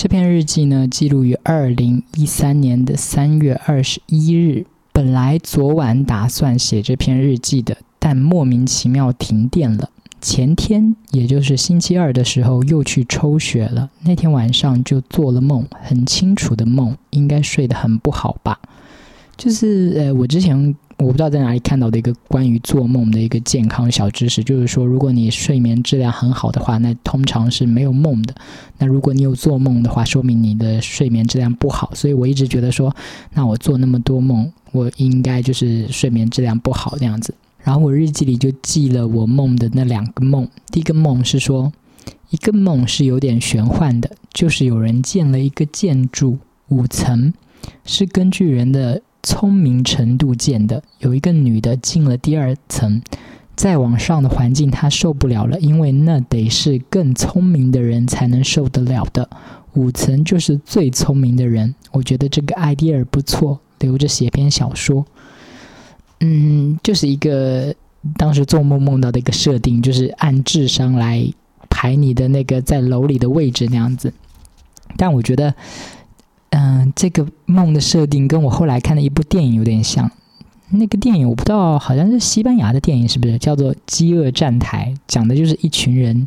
这篇日记呢，记录于二零一三年的三月二十一日。本来昨晚打算写这篇日记的，但莫名其妙停电了。前天，也就是星期二的时候，又去抽血了。那天晚上就做了梦，很清楚的梦，应该睡得很不好吧？就是呃，我之前我不知道在哪里看到的一个关于做梦的一个健康小知识，就是说，如果你睡眠质量很好的话，那通常是没有梦的。那如果你有做梦的话，说明你的睡眠质量不好。所以我一直觉得说，那我做那么多梦，我应该就是睡眠质量不好这样子。然后我日记里就记了我梦的那两个梦。第一个梦是说，一个梦是有点玄幻的，就是有人建了一个建筑五层，是根据人的聪明程度建的。有一个女的进了第二层，再往上的环境她受不了了，因为那得是更聪明的人才能受得了的。五层就是最聪明的人。我觉得这个 idea 不错，留着写篇小说。嗯，就是一个当时做梦梦到的一个设定，就是按智商来排你的那个在楼里的位置那样子。但我觉得，嗯，这个梦的设定跟我后来看的一部电影有点像。那个电影我不知道，好像是西班牙的电影，是不是叫做《饥饿站台》？讲的就是一群人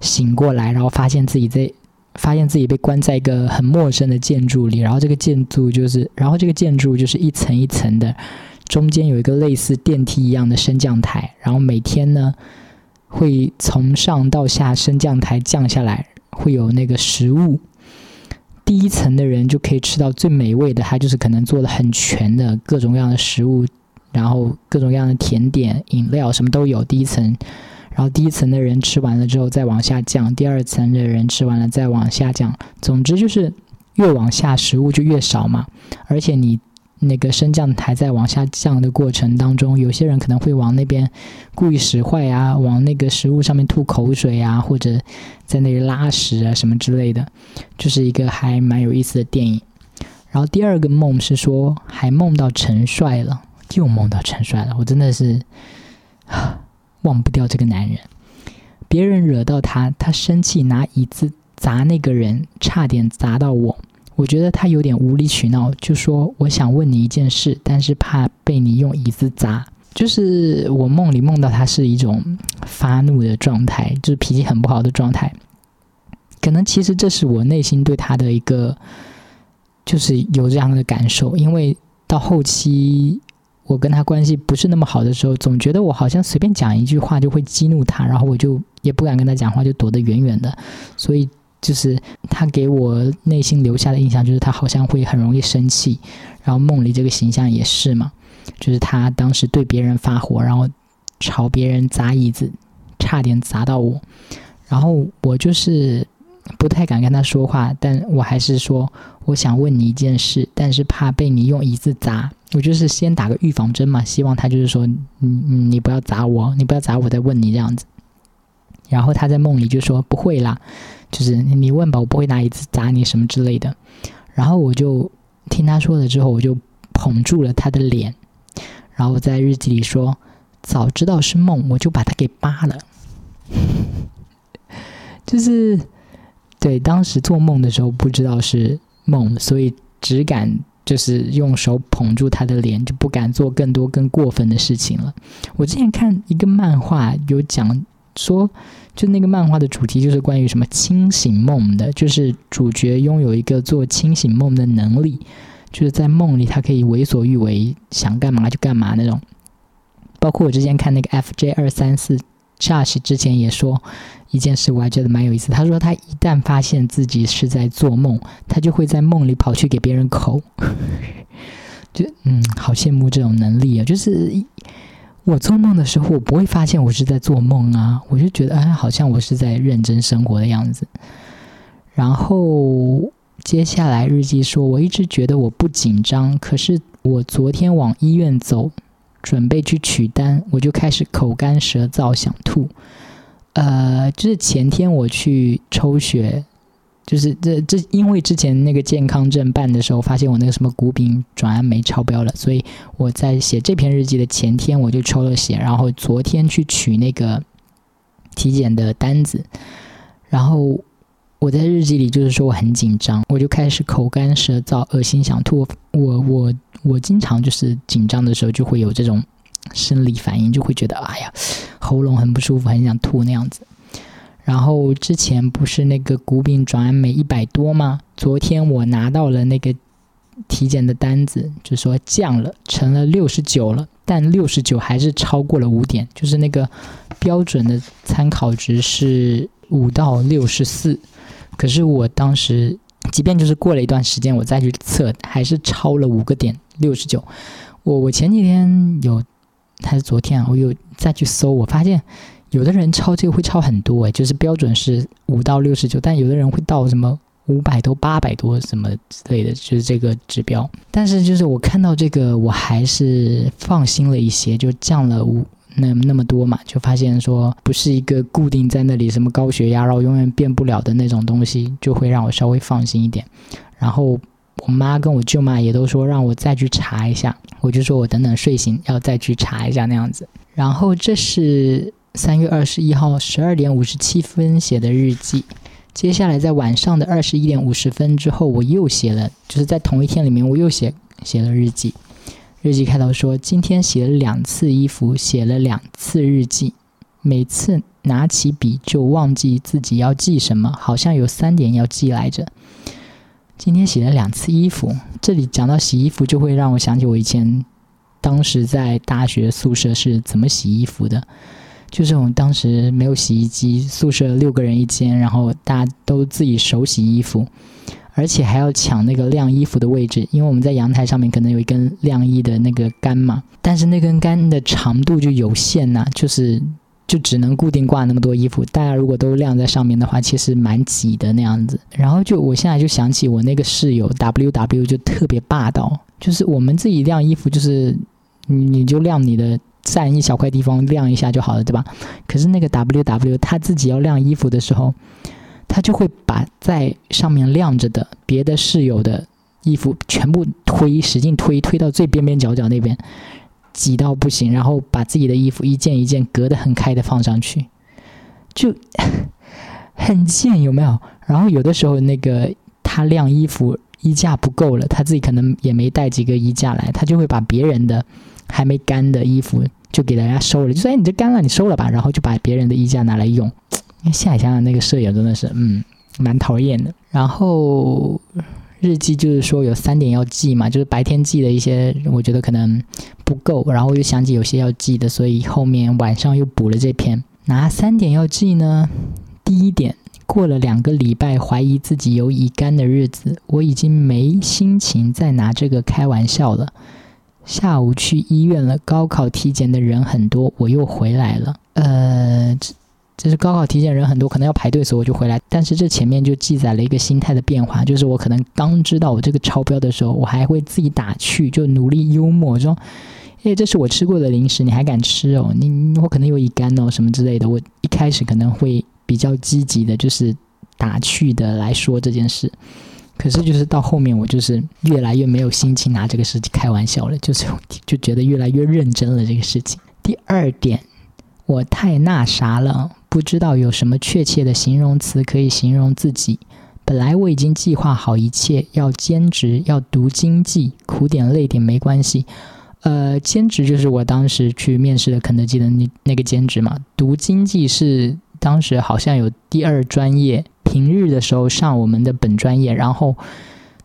醒过来，然后发现自己在发现自己被关在一个很陌生的建筑里，然后这个建筑就是，然后这个建筑就是一层一层的。中间有一个类似电梯一样的升降台，然后每天呢会从上到下升降台降下来，会有那个食物。第一层的人就可以吃到最美味的，他就是可能做的很全的各种各样的食物，然后各种各样的甜点、饮料什么都有。第一层，然后第一层的人吃完了之后再往下降，第二层的人吃完了再往下降。总之就是越往下食物就越少嘛，而且你。那个升降台在往下降的过程当中，有些人可能会往那边故意使坏啊，往那个食物上面吐口水啊，或者在那里拉屎啊什么之类的，就是一个还蛮有意思的电影。然后第二个梦是说，还梦到陈帅了，又梦到陈帅了，我真的是 忘不掉这个男人。别人惹到他，他生气拿椅子砸那个人，差点砸到我。我觉得他有点无理取闹，就说我想问你一件事，但是怕被你用椅子砸。就是我梦里梦到他是一种发怒的状态，就是脾气很不好的状态。可能其实这是我内心对他的一个，就是有这样的感受。因为到后期我跟他关系不是那么好的时候，总觉得我好像随便讲一句话就会激怒他，然后我就也不敢跟他讲话，就躲得远远的。所以。就是他给我内心留下的印象，就是他好像会很容易生气，然后梦里这个形象也是嘛，就是他当时对别人发火，然后朝别人砸椅子，差点砸到我，然后我就是不太敢跟他说话，但我还是说我想问你一件事，但是怕被你用椅子砸，我就是先打个预防针嘛，希望他就是说，嗯，你不要砸我，你不要砸我，再问你这样子，然后他在梦里就说不会啦。就是你问吧，我不会拿椅子砸你什么之类的。然后我就听他说了之后，我就捧住了他的脸，然后在日记里说：“早知道是梦，我就把它给扒了。”就是对，当时做梦的时候不知道是梦，所以只敢就是用手捧住他的脸，就不敢做更多更过分的事情了。我之前看一个漫画有讲说。就那个漫画的主题就是关于什么清醒梦的，就是主角拥有一个做清醒梦的能力，就是在梦里他可以为所欲为，想干嘛就干嘛那种。包括我之前看那个 FJ 二三四 Josh 之前也说一件事，我还觉得蛮有意思。他说他一旦发现自己是在做梦，他就会在梦里跑去给别人口，就嗯，好羡慕这种能力啊，就是。我做梦的时候，我不会发现我是在做梦啊，我就觉得哎，好像我是在认真生活的样子。然后接下来日记说，我一直觉得我不紧张，可是我昨天往医院走，准备去取单，我就开始口干舌燥，想吐。呃，就是前天我去抽血。就是这这，因为之前那个健康证办的时候，发现我那个什么谷丙转氨酶超标了，所以我在写这篇日记的前天我就抽了血，然后昨天去取那个体检的单子，然后我在日记里就是说我很紧张，我就开始口干舌燥、恶心想吐。我我我经常就是紧张的时候就会有这种生理反应，就会觉得哎呀喉咙很不舒服，很想吐那样子。然后之前不是那个谷丙转氨酶一百多吗？昨天我拿到了那个体检的单子，就说降了，成了六十九了，但六十九还是超过了五点，就是那个标准的参考值是五到六十四。可是我当时，即便就是过了一段时间，我再去测，还是超了五个点，六十九。我我前几天有，还是昨天，我有再去搜，我发现。有的人超这个会超很多诶，就是标准是五到六十九，但有的人会到什么五百多、八百多什么之类的，就是这个指标。但是就是我看到这个，我还是放心了一些，就降了五那那么多嘛，就发现说不是一个固定在那里什么高血压然后永远变不了的那种东西，就会让我稍微放心一点。然后我妈跟我舅妈也都说让我再去查一下，我就说我等等睡醒要再去查一下那样子。然后这是。三月二十一号十二点五十七分写的日记，接下来在晚上的二十一点五十分之后，我又写了，就是在同一天里面，我又写写了日记。日记开头说：今天洗了两次衣服，写了两次日记，每次拿起笔就忘记自己要记什么，好像有三点要记来着。今天洗了两次衣服，这里讲到洗衣服，就会让我想起我以前当时在大学宿舍是怎么洗衣服的。就是我们当时没有洗衣机，宿舍六个人一间，然后大家都自己手洗衣服，而且还要抢那个晾衣服的位置，因为我们在阳台上面可能有一根晾衣的那个杆嘛，但是那根杆的长度就有限呐，就是就只能固定挂那么多衣服，大家如果都晾在上面的话，其实蛮挤的那样子。然后就我现在就想起我那个室友 W W 就特别霸道，就是我们自己晾衣服，就是你就晾你的。占一小块地方晾一下就好了，对吧？可是那个 W W 他自己要晾衣服的时候，他就会把在上面晾着的别的室友的衣服全部推，使劲推，推到最边边角角那边，挤到不行，然后把自己的衣服一件一件隔得很开的放上去，就 很贱，有没有？然后有的时候那个他晾衣服衣架不够了，他自己可能也没带几个衣架来，他就会把别人的。还没干的衣服就给大家收了，就说：“哎，你这干了，你收了吧。”然后就把别人的衣架拿来用。现在想想，那个舍友真的是，嗯，蛮讨厌的。然后日记就是说有三点要记嘛，就是白天记的一些，我觉得可能不够，然后又想起有些要记的，所以后面晚上又补了这篇。哪三点要记呢？第一点，过了两个礼拜怀疑自己有乙肝的日子，我已经没心情再拿这个开玩笑了。下午去医院了，高考体检的人很多，我又回来了。呃，这这是高考体检人很多，可能要排队，所以我就回来。但是这前面就记载了一个心态的变化，就是我可能刚知道我这个超标的时候，我还会自己打趣，就努力幽默说：“哎，这是我吃过的零食，你还敢吃哦？你我可能有乙肝哦，什么之类的。”我一开始可能会比较积极的，就是打趣的来说这件事。可是，就是到后面，我就是越来越没有心情拿这个事情开玩笑了，就是就觉得越来越认真了这个事情。第二点，我太那啥了，不知道有什么确切的形容词可以形容自己。本来我已经计划好一切，要兼职，要读经济，苦点累点没关系。呃，兼职就是我当时去面试的肯德基的那那个兼职嘛。读经济是当时好像有第二专业。平日的时候上我们的本专业，然后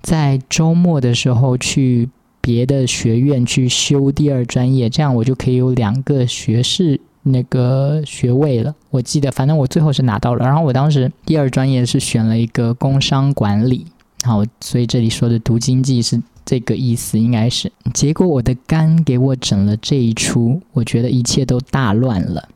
在周末的时候去别的学院去修第二专业，这样我就可以有两个学士那个学位了。我记得，反正我最后是拿到了。然后我当时第二专业是选了一个工商管理，然后所以这里说的读经济是这个意思，应该是。结果我的肝给我整了这一出，我觉得一切都大乱了。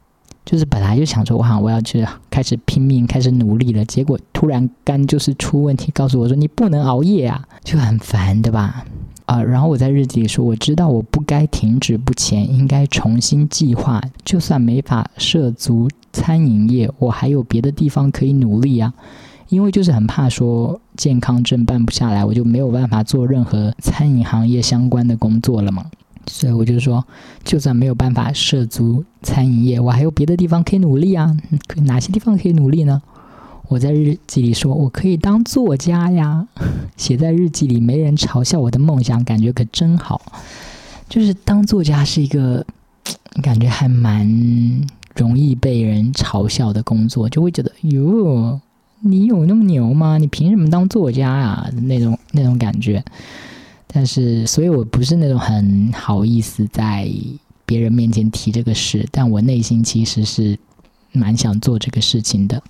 就是本来就想说，哇，我要去开始拼命，开始努力了。结果突然肝就是出问题，告诉我说你不能熬夜啊，就很烦，对吧？啊，然后我在日记里说，我知道我不该停止不前，应该重新计划。就算没法涉足餐饮业，我还有别的地方可以努力啊。因为就是很怕说健康证办不下来，我就没有办法做任何餐饮行业相关的工作了嘛。所以我就说，就算没有办法涉足餐饮业，我还有别的地方可以努力啊。哪些地方可以努力呢？我在日记里说，我可以当作家呀，写在日记里，没人嘲笑我的梦想，感觉可真好。就是当作家是一个 感觉还蛮容易被人嘲笑的工作，就会觉得哟，你有那么牛吗？你凭什么当作家啊？那种那种感觉。但是，所以我不是那种很好意思在别人面前提这个事，但我内心其实是蛮想做这个事情的。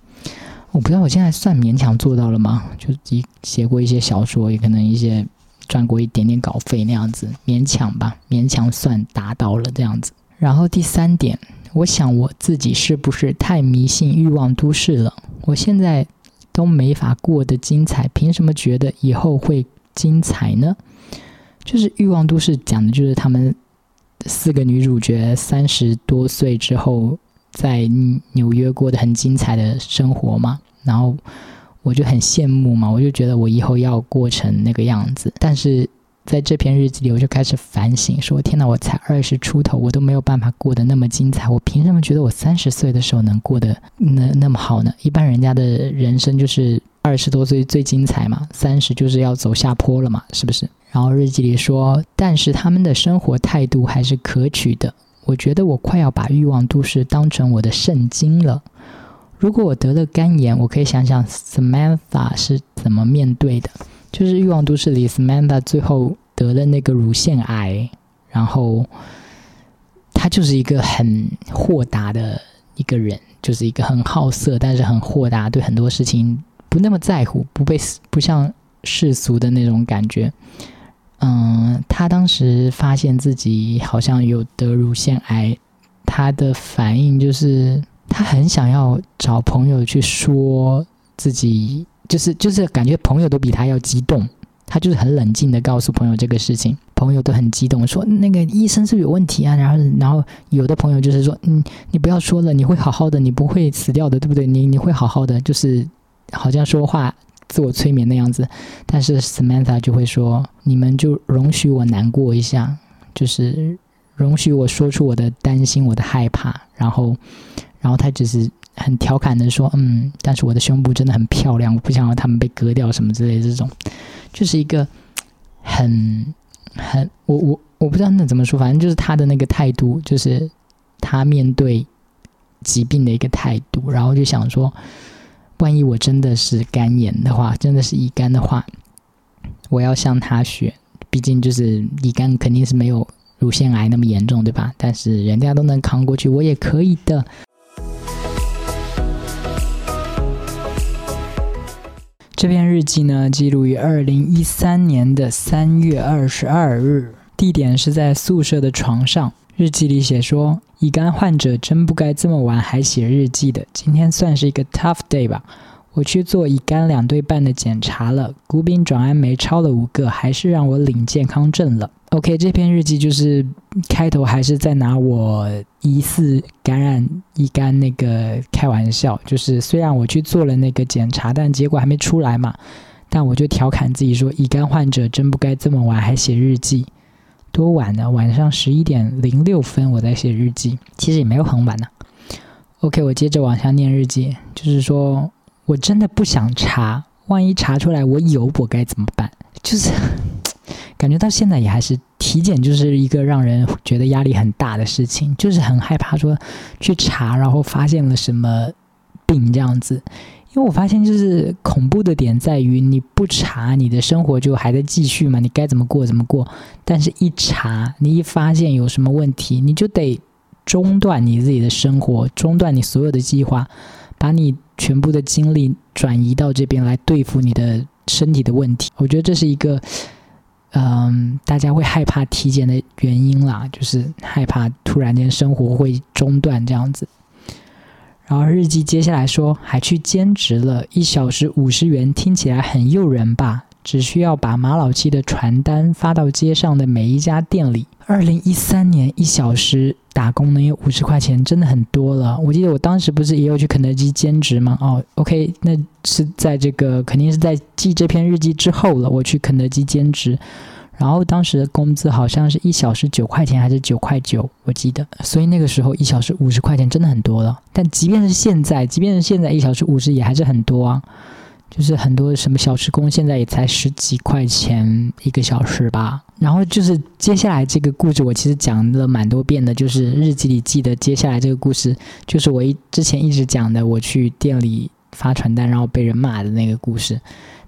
我不知道我现在算勉强做到了吗？就一写过一些小说，也可能一些赚过一点点稿费那样子，勉强吧，勉强算达到了这样子。然后第三点，我想我自己是不是太迷信欲望都市了？我现在都没法过得精彩，凭什么觉得以后会精彩呢？就是《欲望都市》讲的就是他们四个女主角三十多岁之后在纽约过得很精彩的生活嘛，然后我就很羡慕嘛，我就觉得我以后要过成那个样子。但是在这篇日记里，我就开始反省，说：天哪，我才二十出头，我都没有办法过得那么精彩，我凭什么觉得我三十岁的时候能过得那那么好呢？一般人家的人生就是二十多岁最精彩嘛，三十就是要走下坡了嘛，是不是？然后日记里说，但是他们的生活态度还是可取的。我觉得我快要把欲望都市当成我的圣经了。如果我得了肝炎，我可以想想 Samantha 是怎么面对的。就是欲望都市里，Samantha 最后得了那个乳腺癌，然后他就是一个很豁达的一个人，就是一个很好色，但是很豁达，对很多事情不那么在乎，不被不像世俗的那种感觉。嗯，他当时发现自己好像有得乳腺癌，他的反应就是他很想要找朋友去说自己，就是就是感觉朋友都比他要激动，他就是很冷静的告诉朋友这个事情，朋友都很激动，说那个医生是不是有问题啊？然后然后有的朋友就是说，嗯，你不要说了，你会好好的，你不会死掉的，对不对？你你会好好的，就是好像说话。自我催眠的样子，但是 Samantha 就会说：“你们就容许我难过一下，就是容许我说出我的担心、我的害怕。”然后，然后他只是很调侃的说：“嗯，但是我的胸部真的很漂亮，我不想让他们被割掉什么之类的。”这种就是一个很很我我我不知道那怎么说，反正就是他的那个态度，就是他面对疾病的一个态度。然后就想说。万一我真的是肝炎的话，真的是乙肝的话，我要向他学。毕竟就是乙肝肯定是没有乳腺癌那么严重，对吧？但是人家都能扛过去，我也可以的。这篇日记呢，记录于二零一三年的三月二十二日，地点是在宿舍的床上。日记里写说。乙肝患者真不该这么晚还写日记的。今天算是一个 tough day 吧。我去做乙肝两对半的检查了，谷丙转氨酶超了五个，还是让我领健康证了。OK，这篇日记就是开头还是在拿我疑似感染乙肝那个开玩笑。就是虽然我去做了那个检查，但结果还没出来嘛。但我就调侃自己说，乙肝患者真不该这么晚还写日记。多晚呢？晚上十一点零六分，我在写日记，其实也没有很晚呢。OK，我接着往下念日记，就是说我真的不想查，万一查出来我有，我该怎么办？就是 感觉到现在也还是体检，就是一个让人觉得压力很大的事情，就是很害怕说去查，然后发现了什么病这样子。因为我发现，就是恐怖的点在于，你不查，你的生活就还在继续嘛，你该怎么过怎么过。但是，一查，你一发现有什么问题，你就得中断你自己的生活，中断你所有的计划，把你全部的精力转移到这边来对付你的身体的问题。我觉得这是一个，嗯，大家会害怕体检的原因啦，就是害怕突然间生活会中断这样子。然后日记接下来说，还去兼职了一小时五十元，听起来很诱人吧？只需要把马老七的传单发到街上的每一家店里。二零一三年一小时打工能有五十块钱，真的很多了。我记得我当时不是也有去肯德基兼职吗？哦，OK，那是在这个肯定是在记这篇日记之后了。我去肯德基兼职，然后当时的工资好像是一小时九块钱还是九块九，我记得。所以那个时候一小时五十块钱真的很多了。但即便是现在，即便是现在一小时五十也还是很多啊。就是很多什么小时工现在也才十几块钱一个小时吧。然后就是接下来这个故事，我其实讲了蛮多遍的，就是日记里记得接下来这个故事，就是我一之前一直讲的，我去店里发传单然后被人骂的那个故事。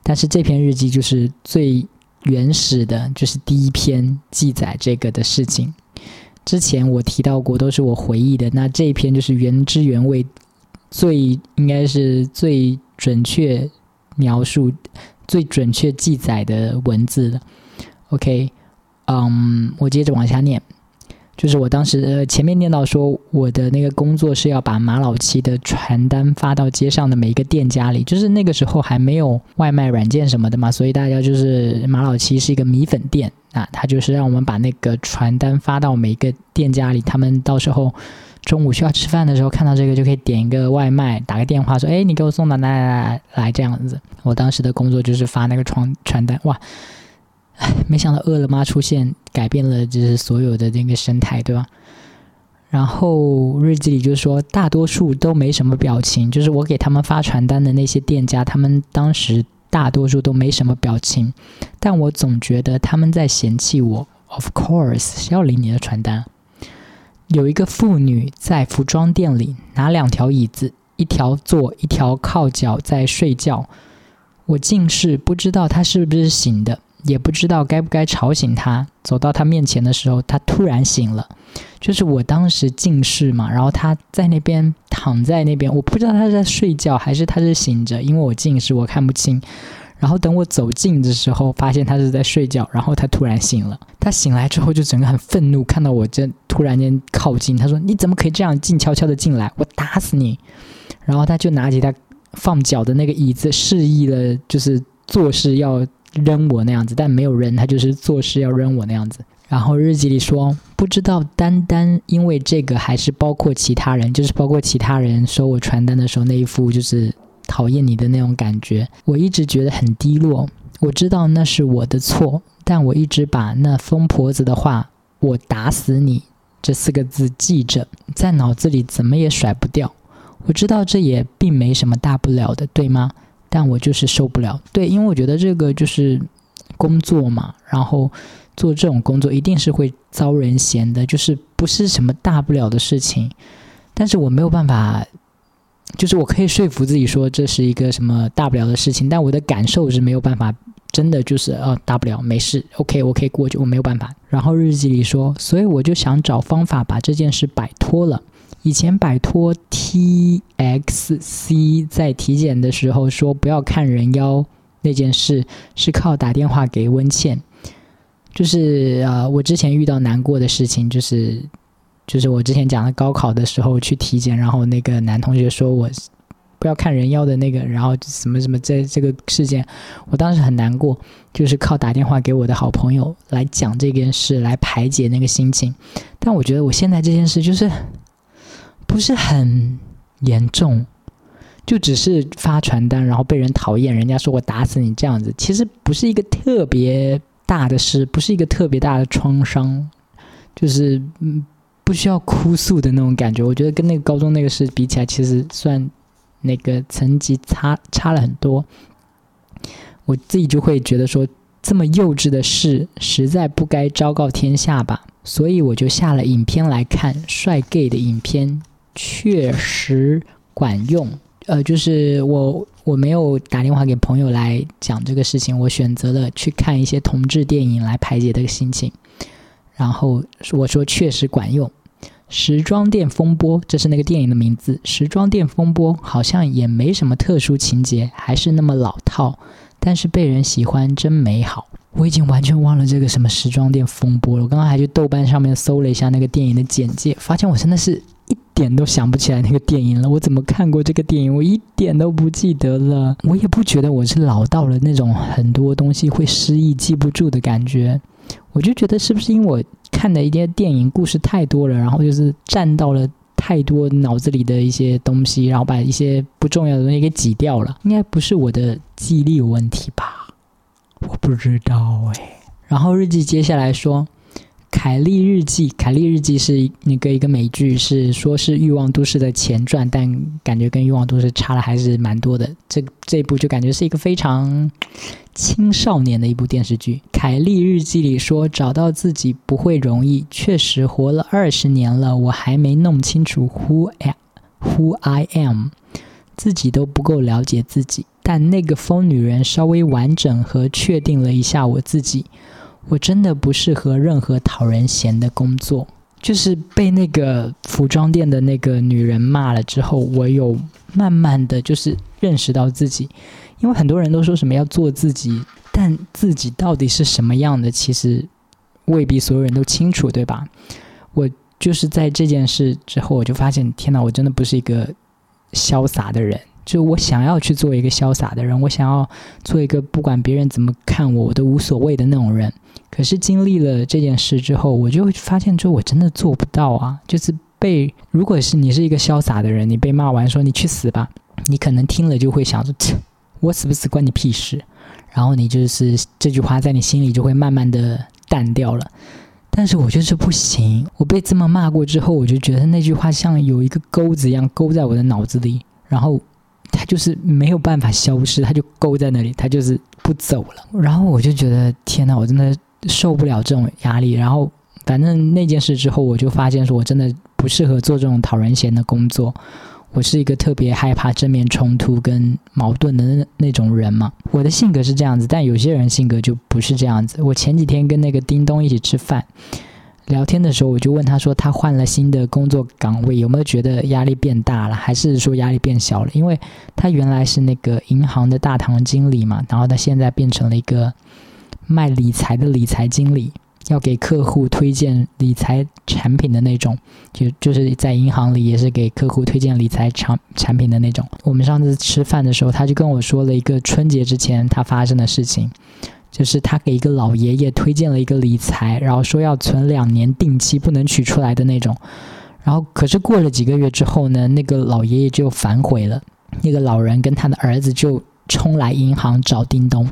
但是这篇日记就是最原始的，就是第一篇记载这个的事情。之前我提到过，都是我回忆的。那这一篇就是原汁原味，最应该是最准确。描述最准确记载的文字的，OK，嗯，我接着往下念，就是我当时前面念到说，我的那个工作是要把马老七的传单发到街上的每一个店家里，就是那个时候还没有外卖软件什么的嘛，所以大家就是马老七是一个米粉店啊，他就是让我们把那个传单发到每一个店家里，他们到时候。中午需要吃饭的时候，看到这个就可以点一个外卖，打个电话说：“哎，你给我送到来来来来这样子。”我当时的工作就是发那个传传单，哇，没想到饿了么出现，改变了就是所有的那个生态，对吧？然后日记里就说，大多数都没什么表情，就是我给他们发传单的那些店家，他们当时大多数都没什么表情，但我总觉得他们在嫌弃我。Of course，谁要领你的传单？有一个妇女在服装店里拿两条椅子，一条坐，一条靠脚在睡觉。我近视，不知道她是不是醒的，也不知道该不该吵醒她。走到她面前的时候，她突然醒了。就是我当时近视嘛，然后她在那边躺在那边，我不知道她在睡觉还是她是醒着，因为我近视，我看不清。然后等我走近的时候，发现他是在睡觉。然后他突然醒了，他醒来之后就整个很愤怒，看到我这突然间靠近，他说：“你怎么可以这样静悄悄的进来？我打死你！”然后他就拿起他放脚的那个椅子，示意了就是做事要扔我那样子，但没有扔，他就是做事要扔我那样子。然后日记里说，不知道单单因为这个，还是包括其他人，就是包括其他人收我传单的时候那一副就是。讨厌你的那种感觉，我一直觉得很低落。我知道那是我的错，但我一直把那疯婆子的话“我打死你”这四个字记着，在脑子里怎么也甩不掉。我知道这也并没什么大不了的，对吗？但我就是受不了。对，因为我觉得这个就是工作嘛，然后做这种工作一定是会遭人嫌的，就是不是什么大不了的事情，但是我没有办法。就是我可以说服自己说这是一个什么大不了的事情，但我的感受是没有办法，真的就是呃大不了没事，OK 我可以过去，我没有办法。然后日记里说，所以我就想找方法把这件事摆脱了。以前摆脱 TXC 在体检的时候说不要看人妖那件事，是靠打电话给温倩。就是呃我之前遇到难过的事情就是。就是我之前讲的高考的时候去体检，然后那个男同学说我不要看人妖的那个，然后什么什么这这个事件，我当时很难过，就是靠打电话给我的好朋友来讲这件事来排解那个心情。但我觉得我现在这件事就是不是很严重，就只是发传单然后被人讨厌，人家说我打死你这样子，其实不是一个特别大的事，不是一个特别大的创伤，就是嗯。不需要哭诉的那种感觉，我觉得跟那个高中那个事比起来，其实算那个层级差差了很多。我自己就会觉得说，这么幼稚的事实在不该昭告天下吧，所以我就下了影片来看，帅 gay 的影片确实管用。呃，就是我我没有打电话给朋友来讲这个事情，我选择了去看一些同志电影来排解这个心情。然后我说确实管用，《时装店风波》这是那个电影的名字，《时装店风波》好像也没什么特殊情节，还是那么老套，但是被人喜欢真美好。我已经完全忘了这个什么《时装店风波》了。我刚刚还去豆瓣上面搜了一下那个电影的简介，发现我真的是一点都想不起来那个电影了。我怎么看过这个电影？我一点都不记得了。我也不觉得我是老到了那种很多东西会失忆、记不住的感觉。我就觉得是不是因为我看的一些电影故事太多了，然后就是占到了太多脑子里的一些东西，然后把一些不重要的东西给挤掉了。应该不是我的记忆力有问题吧？我不知道哎。然后日记接下来说。凯莉日记，凯莉日记是那个一个美剧，是说是欲望都市的前传，但感觉跟欲望都市差了还是蛮多的。这这部就感觉是一个非常青少年的一部电视剧。凯莉日记里说，找到自己不会容易，确实活了二十年了，我还没弄清楚 who who I am，自己都不够了解自己。但那个疯女人稍微完整和确定了一下我自己。我真的不适合任何讨人嫌的工作。就是被那个服装店的那个女人骂了之后，我有慢慢的就是认识到自己。因为很多人都说什么要做自己，但自己到底是什么样的，其实未必所有人都清楚，对吧？我就是在这件事之后，我就发现，天哪，我真的不是一个潇洒的人。就我想要去做一个潇洒的人，我想要做一个不管别人怎么看我，我都无所谓的那种人。可是经历了这件事之后，我就会发现，就我真的做不到啊！就是被，如果是你是一个潇洒的人，你被骂完说你去死吧，你可能听了就会想说，我死不死关你屁事。然后你就是这句话在你心里就会慢慢的淡掉了。但是我就是不行，我被这么骂过之后，我就觉得那句话像有一个钩子一样勾在我的脑子里，然后。他就是没有办法消失，他就勾在那里，他就是不走了。然后我就觉得天哪，我真的受不了这种压力。然后反正那件事之后，我就发现说我真的不适合做这种讨人嫌的工作。我是一个特别害怕正面冲突跟矛盾的那那种人嘛。我的性格是这样子，但有些人性格就不是这样子。我前几天跟那个叮咚一起吃饭。聊天的时候，我就问他说：“他换了新的工作岗位，有没有觉得压力变大了，还是说压力变小了？因为他原来是那个银行的大堂经理嘛，然后他现在变成了一个卖理财的理财经理，要给客户推荐理财产品的那种，就就是在银行里也是给客户推荐理财产产品的那种。我们上次吃饭的时候，他就跟我说了一个春节之前他发生的事情。”就是他给一个老爷爷推荐了一个理财，然后说要存两年定期，不能取出来的那种。然后可是过了几个月之后呢，那个老爷爷就反悔了。那个老人跟他的儿子就冲来银行找叮咚，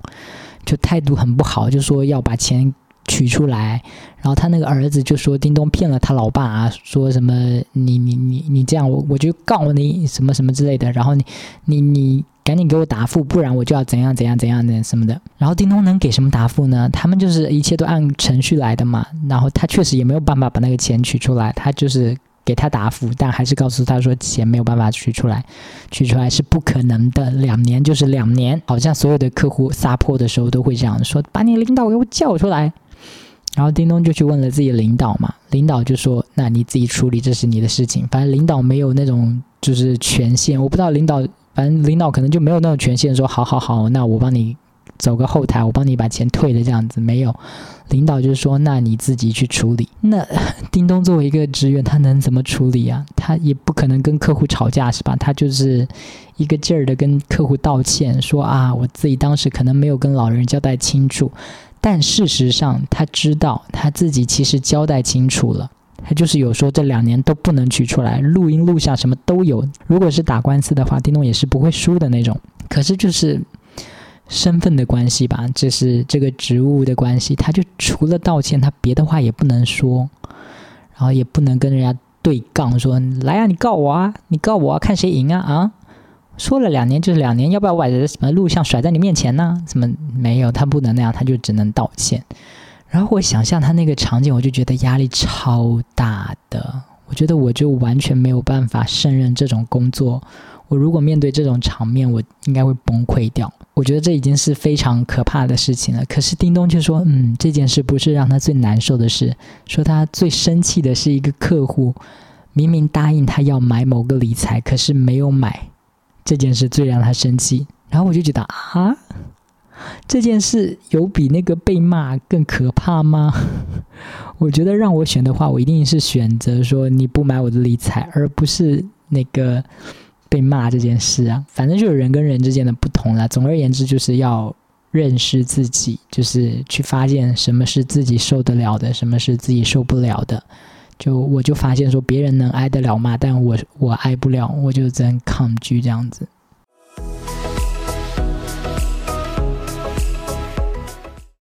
就态度很不好，就说要把钱取出来。然后他那个儿子就说叮咚骗了他老爸啊，说什么你你你你这样我我就告你什么什么之类的。然后你你你。赶紧给我答复，不然我就要怎样怎样怎样的什么的。然后叮咚能给什么答复呢？他们就是一切都按程序来的嘛。然后他确实也没有办法把那个钱取出来，他就是给他答复，但还是告诉他说钱没有办法取出来，取出来是不可能的。两年就是两年，好像所有的客户撒泼的时候都会这样说：“把你领导给我叫出来。”然后叮咚就去问了自己领导嘛，领导就说：“那你自己处理，这是你的事情。”反正领导没有那种就是权限，我不知道领导。反正领导可能就没有那种权限说，好好好，那我帮你走个后台，我帮你把钱退了这样子，没有。领导就是说，那你自己去处理。那 叮咚作为一个职员，他能怎么处理啊？他也不可能跟客户吵架是吧？他就是一个劲儿的跟客户道歉，说啊，我自己当时可能没有跟老人交代清楚，但事实上他知道他自己其实交代清楚了。他就是有说这两年都不能取出来，录音录像什么都有。如果是打官司的话，叮咚也是不会输的那种。可是就是身份的关系吧，这是这个职务的关系，他就除了道歉，他别的话也不能说，然后也不能跟人家对杠，说来啊，你告我啊，你告我啊，看谁赢啊啊！说了两年就是两年，要不要把什么录像甩在你面前呢？什么没有，他不能那样，他就只能道歉。然后我想象他那个场景，我就觉得压力超大的。我觉得我就完全没有办法胜任这种工作。我如果面对这种场面，我应该会崩溃掉。我觉得这已经是非常可怕的事情了。可是叮咚却说：“嗯，这件事不是让他最难受的事。说他最生气的是一个客户，明明答应他要买某个理财，可是没有买，这件事最让他生气。”然后我就觉得啊。这件事有比那个被骂更可怕吗？我觉得让我选的话，我一定是选择说你不买我的理财，而不是那个被骂这件事啊。反正就是人跟人之间的不同了。总而言之，就是要认识自己，就是去发现什么是自己受得了的，什么是自己受不了的。就我就发现说，别人能挨得了骂，但我我挨不了，我就只能抗拒这样子。